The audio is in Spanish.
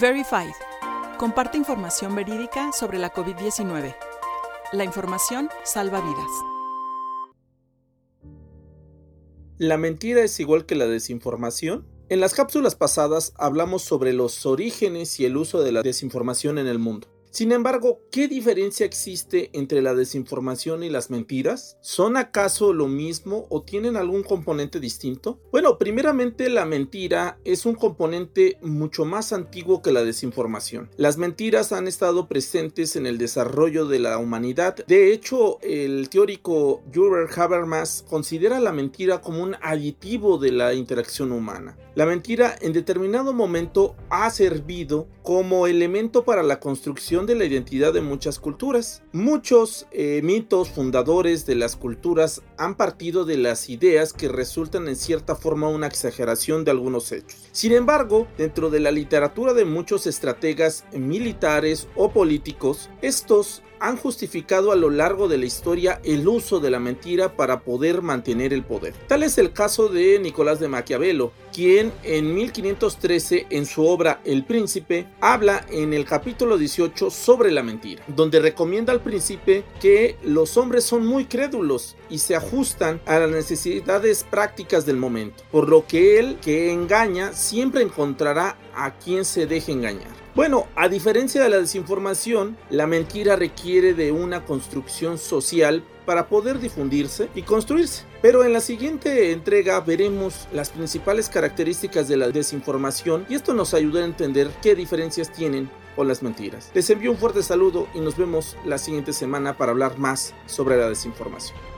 Verified. Comparte información verídica sobre la COVID-19. La información salva vidas. ¿La mentira es igual que la desinformación? En las cápsulas pasadas hablamos sobre los orígenes y el uso de la desinformación en el mundo. Sin embargo, ¿qué diferencia existe entre la desinformación y las mentiras? ¿Son acaso lo mismo o tienen algún componente distinto? Bueno, primeramente la mentira es un componente mucho más antiguo que la desinformación. Las mentiras han estado presentes en el desarrollo de la humanidad. De hecho, el teórico Jürgen Habermas considera la mentira como un aditivo de la interacción humana. La mentira en determinado momento ha servido como elemento para la construcción de la identidad de muchas culturas. Muchos eh, mitos fundadores de las culturas han partido de las ideas que resultan en cierta forma una exageración de algunos hechos. Sin embargo, dentro de la literatura de muchos estrategas militares o políticos, estos han justificado a lo largo de la historia el uso de la mentira para poder mantener el poder. Tal es el caso de Nicolás de Maquiavelo, quien en 1513 en su obra El Príncipe habla en el capítulo 18 sobre la mentira, donde recomienda al príncipe que los hombres son muy crédulos y se ajustan a las necesidades prácticas del momento, por lo que él que engaña siempre encontrará a quien se deje engañar. Bueno, a diferencia de la desinformación, la mentira requiere de una construcción social para poder difundirse y construirse. Pero en la siguiente entrega veremos las principales características de la desinformación y esto nos ayuda a entender qué diferencias tienen con las mentiras. Les envío un fuerte saludo y nos vemos la siguiente semana para hablar más sobre la desinformación.